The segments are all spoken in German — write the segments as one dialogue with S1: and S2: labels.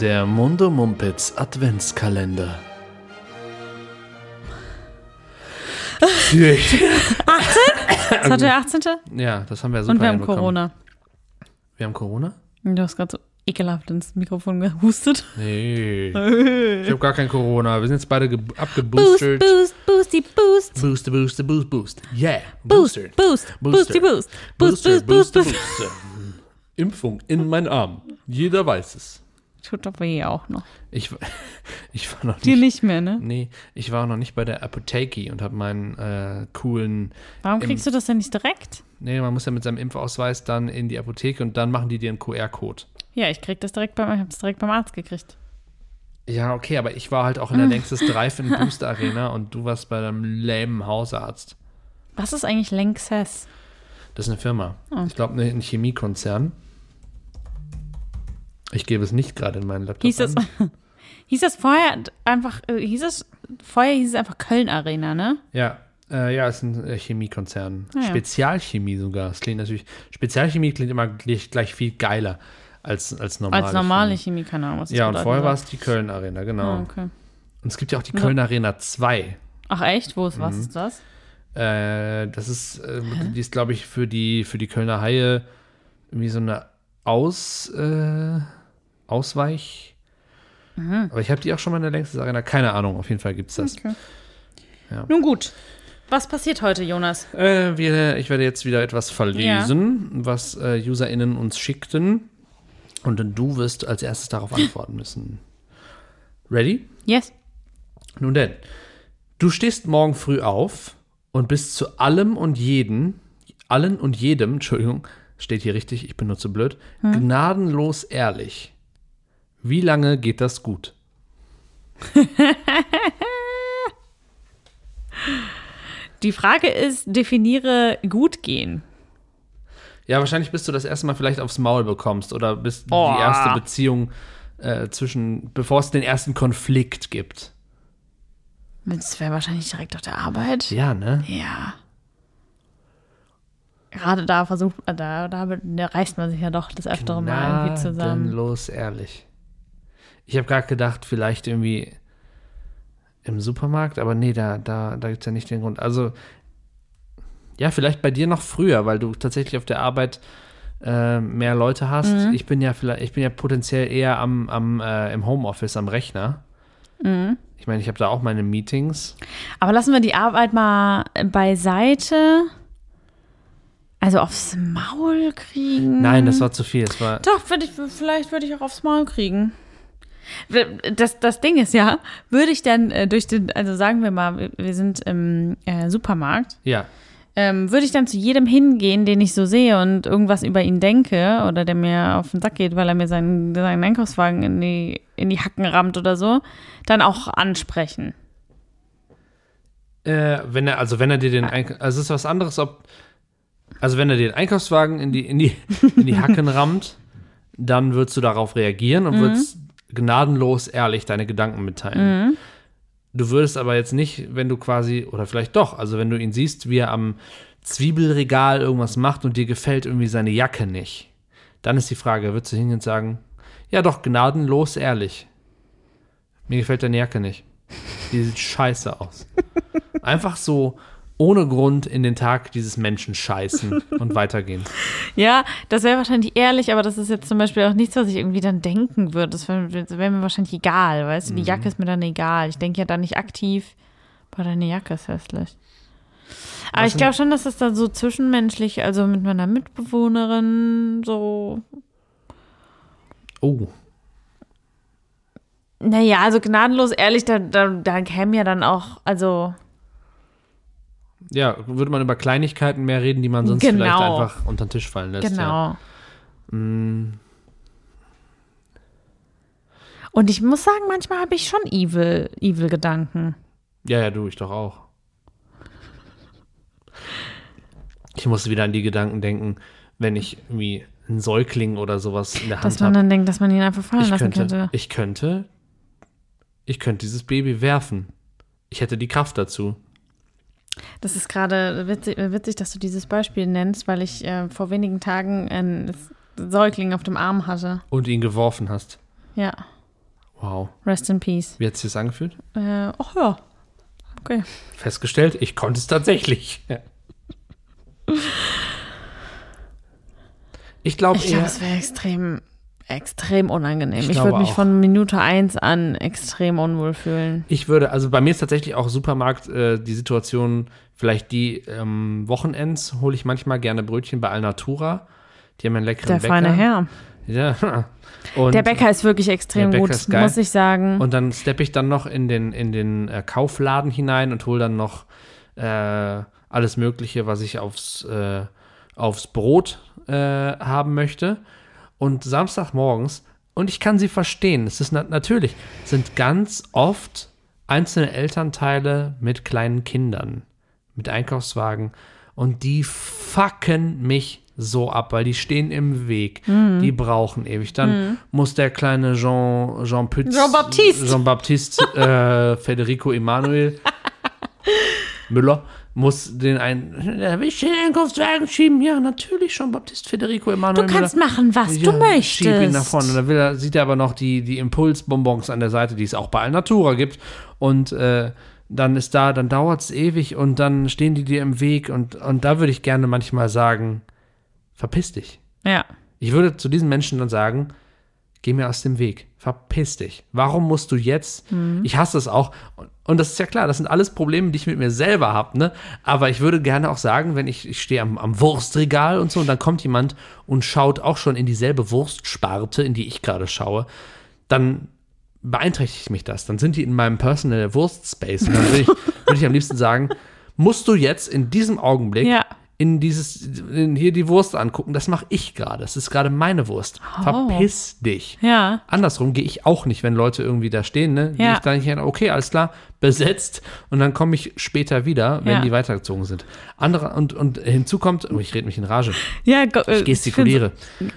S1: Der Mundo Mumpitz Adventskalender.
S2: 18? Das hat der 18.
S1: Ja, das haben wir super
S2: Und wir haben
S1: hinbekommen.
S2: Corona.
S1: Wir haben Corona?
S2: Du hast gerade so ekelhaft ins Mikrofon gehustet.
S1: Nee. Ich habe gar kein Corona. Wir sind jetzt beide ge-
S2: Boost, boost, boosty, boost.
S1: Booster, booster, boost, boost. Yeah.
S2: Boost,
S1: Boosted.
S2: boost, boosty, boost. Boost,
S1: Booster,
S2: boost, boost,
S1: Booster,
S2: boost.
S1: Booster. Impfung in meinen Arm. Jeder weiß es.
S2: Tut doch weh auch noch.
S1: Ich, war- ich war noch
S2: Dir
S1: nicht.
S2: nicht mehr, ne?
S1: Nee, ich war noch nicht bei der Apotheke und habe meinen äh, coolen.
S2: Warum kriegst du das denn nicht direkt?
S1: Nee, man muss ja mit seinem Impfausweis dann in die Apotheke und dann machen die dir einen QR-Code.
S2: Ja, ich krieg das direkt beim, ich hab's direkt beim Arzt gekriegt.
S1: Ja, okay, aber ich war halt auch in der längstes Drive-In Booster Arena und du warst bei deinem lähmen Hausarzt.
S2: Was ist eigentlich Lanxess?
S1: Das ist eine Firma.
S2: Oh.
S1: Ich glaube, ein Chemiekonzern. Ich gebe es nicht gerade in meinen Laptop
S2: Hieß das, hieß das vorher einfach, äh, hieß es, vorher hieß es einfach Köln Arena, ne?
S1: Ja, äh, ja, ist ein äh, Chemiekonzern.
S2: Ah, ja.
S1: Spezialchemie sogar. Das klingt natürlich. Spezialchemie klingt immer gleich, gleich viel geiler als, als normale
S2: Als normale
S1: Chemie.
S2: Keine Ahnung, was das
S1: Ja, und vorher war es die Köln Arena, genau.
S2: Ah, okay.
S1: Und es gibt ja auch die
S2: Ja.
S1: Köln Arena 2.
S2: Ach echt? Wo ist, was
S1: Mhm.
S2: ist das?
S1: Äh, das ist, äh, die ist, glaube ich, für die, für die Kölner Haie irgendwie so eine Aus, äh, Ausweich.
S2: Mhm.
S1: Aber ich habe die auch schon mal in der längsten Arena. Keine Ahnung, auf jeden Fall gibt es das.
S2: Okay.
S1: Ja.
S2: Nun gut. Was passiert heute, Jonas?
S1: Äh, wir, ich werde jetzt wieder etwas verlesen, was äh, UserInnen uns schickten. Und du wirst als erstes darauf antworten müssen. Ready?
S2: Yes.
S1: Nun denn, du stehst morgen früh auf und bist zu allem und jeden, allen und jedem, Entschuldigung, steht hier richtig, ich bin nur zu blöd, gnadenlos ehrlich. Wie lange geht das gut?
S2: Die Frage ist, definiere gut gehen.
S1: Ja, wahrscheinlich bis du das erste Mal vielleicht aufs Maul bekommst oder bis
S2: Oh.
S1: die erste Beziehung äh, zwischen, bevor es den ersten Konflikt gibt.
S2: Das wäre wahrscheinlich direkt auf der Arbeit.
S1: Ja, ne?
S2: Ja. Gerade da versucht, äh, da, da, da reißt man sich ja doch das öftere Mal irgendwie zusammen.
S1: Gnadenlos ehrlich. Ich habe gerade gedacht, vielleicht irgendwie im Supermarkt, aber nee, da, da, da gibt es ja nicht den Grund. Also, ja, vielleicht bei dir noch früher, weil du tatsächlich auf der Arbeit äh, mehr Leute hast.
S2: Mhm.
S1: Ich bin ja vielleicht, ich bin ja potenziell eher am, am äh, im Homeoffice am Rechner.
S2: Mhm.
S1: Ich meine, ich habe da auch meine Meetings.
S2: Aber lassen wir die Arbeit mal beiseite. Also aufs Maul kriegen.
S1: Nein, das war zu viel. War,
S2: Doch, würde ich, vielleicht würde ich auch aufs Maul kriegen. Das, das Ding ist ja, würde ich dann äh, durch den, also sagen wir mal, wir- sind im äh, Supermarkt,
S1: ja.
S2: ähm, würde ich dann zu jedem hingehen, den ich so sehe und irgendwas über ihn denke oder der mir auf den Sack geht, weil er mir seinen, seinen Einkaufswagen in die, in die Hacken rammt oder so, dann auch ansprechen.
S1: Äh, wenn er, also wenn er dir den Eink also es ist was anderes, ob, also wenn er dir den Einkaufswagen in die, in die, in die Hacken rammt, dann würdest du darauf reagieren und würdest gnadenlos ehrlich deine Gedanken mitteilen. Du würdest aber jetzt nicht, wenn du quasi, oder vielleicht doch, also wenn du ihn siehst, wie er am Zwiebelregal irgendwas macht und dir gefällt irgendwie seine Jacke nicht, dann ist die Frage, würdest du hingehen und sagen, ja doch, gnadenlos ehrlich. Mir gefällt deine Jacke nicht. Die sieht scheiße aus. Einfach so ohne Grund in den Tag dieses Menschen scheißen und weitergehen.
S2: Ja, das wäre wahrscheinlich ehrlich, aber das ist jetzt zum Beispiel auch nichts, was ich irgendwie dann denken würde. Das wäre wär mir wahrscheinlich egal, weißt du? Die Jacke ist mir dann egal. Ich denke ja dann nicht aktiv, boah, deine Jacke ist hässlich. Aber
S1: Was
S2: ich glaube schon, dass das dann so zwischenmenschlich, also mit meiner Mitbewohnerin so.
S1: Oh,
S2: Naja, also gnadenlos ehrlich, da, da, da käme ja dann auch, also.
S1: Ja, würde man über Kleinigkeiten mehr reden, die man sonst
S2: Genau.
S1: vielleicht einfach unter den Tisch fallen lässt. Ja.
S2: Genau.
S1: Mm,
S2: Und ich muss sagen, manchmal habe ich schon evil, evil Gedanken.
S1: ja, ja, du, ich doch auch. Ich musste wieder an die Gedanken denken, wenn ich irgendwie einen Säugling oder sowas in der Hand
S2: Dass man
S1: habe.
S2: dann denkt, dass man ihn einfach fallen
S1: Ich
S2: lassen
S1: könnte,
S2: könnte.
S1: ich könnte, ich könnte dieses Baby werfen. Ich hätte die Kraft dazu.
S2: Das ist gerade witzig, witzig, dass du dieses Beispiel nennst, weil ich äh, vor wenigen Tagen einen Säugling auf dem Arm hatte.
S1: Und ihn geworfen hast.
S2: Ja.
S1: Wow.
S2: Rest in Peace.
S1: Wie hat sich das angefühlt?
S2: Äh, ach ja. Okay.
S1: Festgestellt, ich konnte es tatsächlich. Ja. Ich glaube eher.
S2: es wäre extrem, extrem unangenehm.
S1: Ich
S2: Ich, würde mich
S1: auch.
S2: von Minute eins an extrem unwohl fühlen.
S1: Ich würde, also bei mir ist tatsächlich auch Supermarkt äh, die Situation, vielleicht die ähm, Wochenends hole ich manchmal gerne Brötchen bei Alnatura. Die haben einen leckeren
S2: Der
S1: Bäcker.
S2: feine Herr.
S1: Ja. Und,
S2: Der Bäcker ist wirklich extrem gut, muss ich sagen.
S1: Und dann steppe ich dann noch in den, in den äh, Kaufladen hinein und hole dann noch äh, alles Mögliche, was ich aufs, äh, aufs Brot äh, haben möchte. Und Samstagmorgens, und ich kann sie verstehen, es ist na natürlich, sind ganz oft einzelne Elternteile mit kleinen Kindern, mit Einkaufswagen. Und die fucken mich so ab, weil die stehen im Weg. Die brauchen ewig. Dann muss der kleine Jean, Jean Pütz,
S2: Jean-Baptiste.
S1: Jean-Baptiste äh, Federico Emanuel Müller muss den einen, da will ich den Einkaufswagen schieben. Ja, natürlich Jean-Baptiste Federico Emanuel
S2: du kannst
S1: Müller.
S2: machen, was
S1: Ja,
S2: du möchtest.
S1: Schieb ihn nach vorne. Und dann will er, sieht er aber noch die, die Impulsbonbons an der Seite, die es auch bei Alnatura gibt. Und äh, dann ist da, dann dauert es ewig und dann stehen die dir im Weg. Und, und da würde ich gerne manchmal sagen, verpiss dich.
S2: Ja.
S1: Ich würde zu diesen Menschen dann sagen, geh mir aus dem Weg, verpiss dich. Warum musst du jetzt, ich hasse es auch, und, und das ist ja klar, das sind alles Probleme, die ich mit mir selber habe, ne? aber ich würde gerne auch sagen, wenn ich, ich stehe am, am Wurstregal und so und dann kommt jemand und schaut auch schon in dieselbe Wurstsparte, in die ich gerade schaue, dann beeinträchtigt mich das. Dann sind die in meinem Personal Wurstspace und dann würde ich, würde ich am liebsten sagen, musst du jetzt in diesem Augenblick
S2: Ja.
S1: In dieses, in hier die Wurst angucken. Das mache ich gerade. Das ist gerade meine Wurst. Verpiss dich.
S2: Ja.
S1: Andersrum gehe ich auch nicht, wenn Leute irgendwie da stehen, ne? Gehe
S2: Ja.
S1: ich da nicht hin, okay, alles klar, besetzt und dann komme ich später wieder, wenn
S2: Ja.
S1: die weitergezogen sind. Andere und, und hinzu kommt, oh, ich rede mich in Rage,
S2: Ja, go- äh,
S1: ich gestikuliere.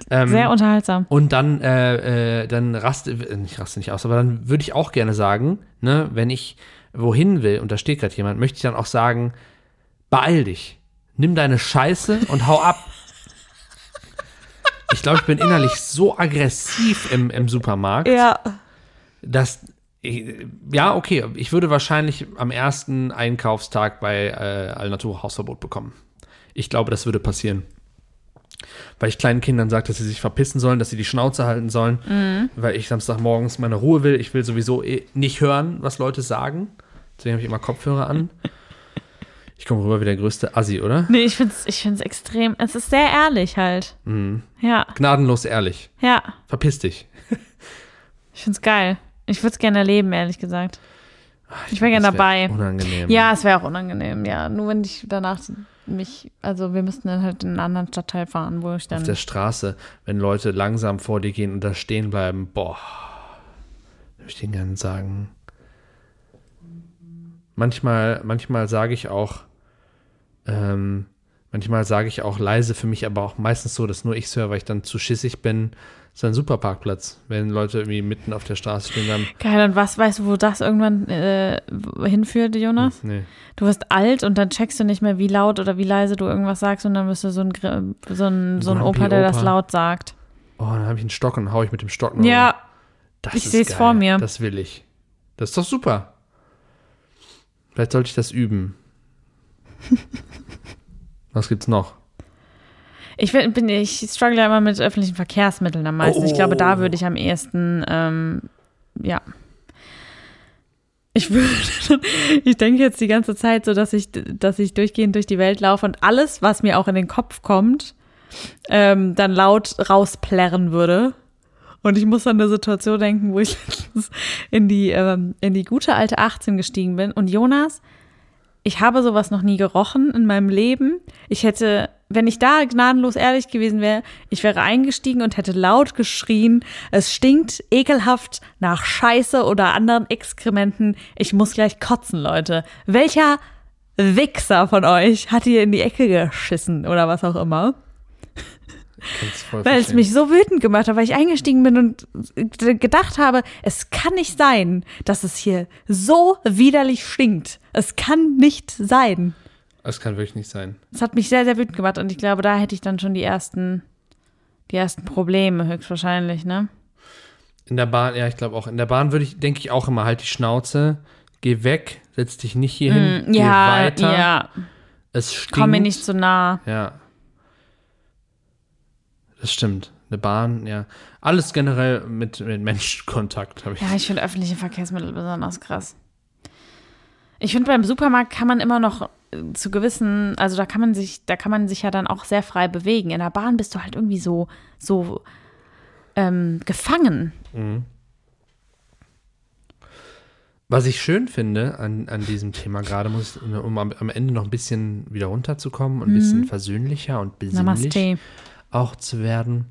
S1: Ähm,
S2: Sehr unterhaltsam.
S1: und dann, äh, äh, dann raste, äh, nicht raste nicht aus, aber dann würde ich auch gerne sagen, ne, wenn ich wohin will und da steht gerade jemand, möchte ich dann auch sagen, beeil dich, nimm deine Scheiße und hau ab. Ich glaube, ich bin innerlich so aggressiv im, im Supermarkt,
S2: Ja.
S1: dass, ich, ja, okay, ich würde wahrscheinlich am ersten Einkaufstag bei äh, Alnatura Hausverbot bekommen. Ich glaube, das würde passieren. Weil ich kleinen Kindern sage, dass sie sich verpissen sollen, dass sie die Schnauze halten sollen, weil ich Samstagmorgens meine Ruhe will. Ich will sowieso eh nicht hören, was Leute sagen. Deswegen habe ich immer Kopfhörer an. Ich komme rüber wie der größte Assi, oder?
S2: Nee, ich find's, ich find's extrem, es ist sehr ehrlich halt.
S1: Mhm.
S2: Ja,
S1: Gnadenlos ehrlich.
S2: ja.
S1: Verpiss dich.
S2: Ich find's geil. Ich würde es gerne erleben, ehrlich gesagt. Ich wäre gerne dabei.
S1: Unangenehm.
S2: Ja, es wäre auch unangenehm, ja. Nur wenn ich danach mich, also wir müssten dann halt in einen anderen Stadtteil fahren, wo ich
S1: Auf
S2: dann.
S1: der Straße, wenn Leute langsam vor dir gehen und da stehen bleiben, boah, würde ich denen gerne sagen. Manchmal, manchmal sage ich auch, ähm, manchmal sage ich auch leise für mich, aber auch meistens so, dass nur ich höre, weil ich dann zu schissig bin. Das ist ein super Parkplatz, wenn Leute irgendwie mitten auf der Straße stehen dann.
S2: Geil, und was weißt du, wo das irgendwann äh, hinführt, Jonas?
S1: Nee.
S2: Du wirst alt und dann checkst du nicht mehr, wie laut oder wie leise du irgendwas sagst und dann bist du so ein, so ein, so ein Opa, der das laut sagt.
S1: Oh, dann habe ich einen Stock und hau ich mit dem Stock noch.
S2: Ja,
S1: Das
S2: ich seh's
S1: geil.
S2: vor mir.
S1: Das will ich. Das ist doch super. Vielleicht sollte ich das üben. Was gibt's noch?
S2: ich bin, ich struggle ja immer mit öffentlichen Verkehrsmitteln am meisten. Ich glaube, da würde ich am ehesten, ähm, ja. Ich würde, ich denke jetzt die ganze Zeit so, dass ich, dass ich durchgehend durch die Welt laufe und alles, was mir auch in den Kopf kommt, ähm, dann laut rausplärren würde. Und ich muss an eine Situation denken, wo ich letztens in die, ähm, in die gute alte 18 gestiegen bin. Und Jonas, ich habe sowas noch nie gerochen in meinem Leben. Ich hätte, wenn ich da gnadenlos ehrlich gewesen wäre, ich wäre eingestiegen und hätte laut geschrien, es stinkt ekelhaft nach Scheiße oder anderen Exkrementen. Ich muss gleich kotzen, Leute. Welcher Wichser von euch hat hier in die Ecke geschissen oder was auch immer? Weil es mich so wütend gemacht hat, weil ich eingestiegen bin und gedacht habe, es kann nicht sein, dass es hier so widerlich stinkt. Es kann nicht sein.
S1: Das kann wirklich nicht sein.
S2: Das hat mich sehr, sehr wütend gemacht und ich glaube, da hätte ich dann schon die ersten, die ersten Probleme höchstwahrscheinlich, ne?
S1: In der Bahn, ja, ich glaube auch. In der Bahn würde ich, denke ich auch immer, halt die Schnauze, geh weg, setz dich nicht hier hin, geh
S2: Mm, ja,
S1: weiter.
S2: ja.
S1: Es stinkt.
S2: Komm mir nicht so nah.
S1: Ja. Das stimmt. Eine Bahn, ja. Alles generell mit, mit Menschenkontakt habe ich.
S2: Ja, ich finde öffentliche Verkehrsmittel besonders krass. Ich finde, beim Supermarkt kann man immer noch äh, zu gewissen, also da kann man sich, da kann man sich ja dann auch sehr frei bewegen. In der Bahn bist du halt irgendwie so, so ähm, gefangen.
S1: Was ich schön finde an, an diesem Thema gerade, muss, um am, am Ende noch ein bisschen wieder runterzukommen und ein bisschen versöhnlicher und besinnlich
S2: Namaste.
S1: auch zu werden.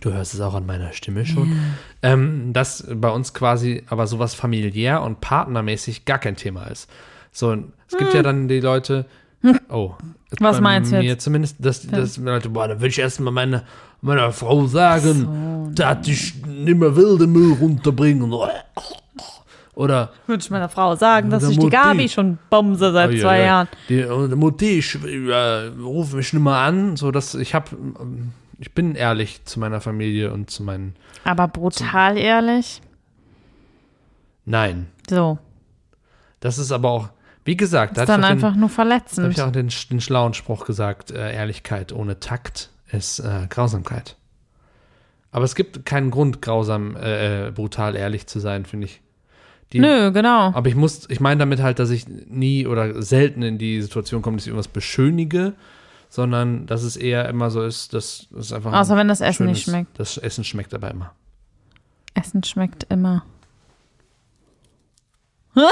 S1: Du hörst es auch an meiner Stimme schon. Ähm, dass bei uns quasi aber sowas familiär und partnermäßig gar kein Thema ist. So, es gibt ja dann die Leute, oh.
S2: Was meinst du
S1: mir
S2: jetzt?
S1: zumindest, dass, dass Leute, boah, dann will ich erst mal meine, meiner Frau sagen, dass ich nicht mehr will den Müll runterbringen. Oder
S2: Würde ich meiner Frau sagen, dass ich die
S1: Mutti.
S2: Gabi schon bomse seit
S1: Oh, ja,
S2: zwei
S1: ja.
S2: Jahren.
S1: Die, und die Mutti, ich äh, ruf mich nicht mehr an, so dass ich habe, ich bin ehrlich zu meiner Familie und zu meinen.
S2: Aber brutal ehrlich.
S1: Nein,
S2: So.
S1: das ist aber auch, wie gesagt, da
S2: Ist dann
S1: ich auch den,
S2: einfach nur
S1: da habe
S2: verletzend.
S1: ich auch den, den schlauen Spruch gesagt: äh, Ehrlichkeit ohne Takt ist äh, Grausamkeit. Aber es gibt keinen Grund, grausam, äh, äh, brutal ehrlich zu sein, finde ich. Die,
S2: Nö, genau.
S1: Aber ich muss, ich meine damit halt, dass ich nie oder selten in die Situation komme, dass ich irgendwas beschönige, sondern dass es eher immer so ist, dass es einfach. ein
S2: Außer wenn das Essen nicht schmeckt.
S1: Das Essen schmeckt aber immer.
S2: Essen schmeckt immer.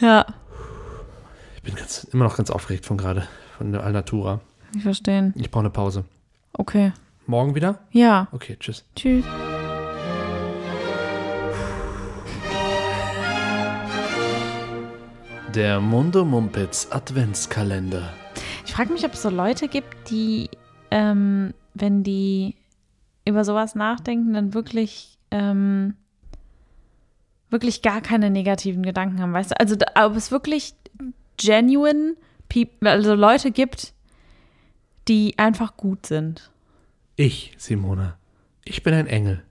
S2: ja,
S1: Ich bin ganz, immer noch ganz aufgeregt von gerade, von der Alnatura.
S2: ich verstehe.
S1: Ich brauche eine Pause.
S2: Okay.
S1: Morgen wieder?
S2: Ja,
S1: Okay, tschüss.
S2: tschüss.
S1: Der Mundo Mumpitz Adventskalender.
S2: Ich frage mich, ob es so Leute gibt, die, ähm, wenn die über sowas nachdenken, dann wirklich, ähm, wirklich gar keine negativen Gedanken haben, weißt du? Also, ob es wirklich genuine, peop- also Leute gibt, die einfach gut sind.
S1: Ich, Simona. Ich bin ein Engel.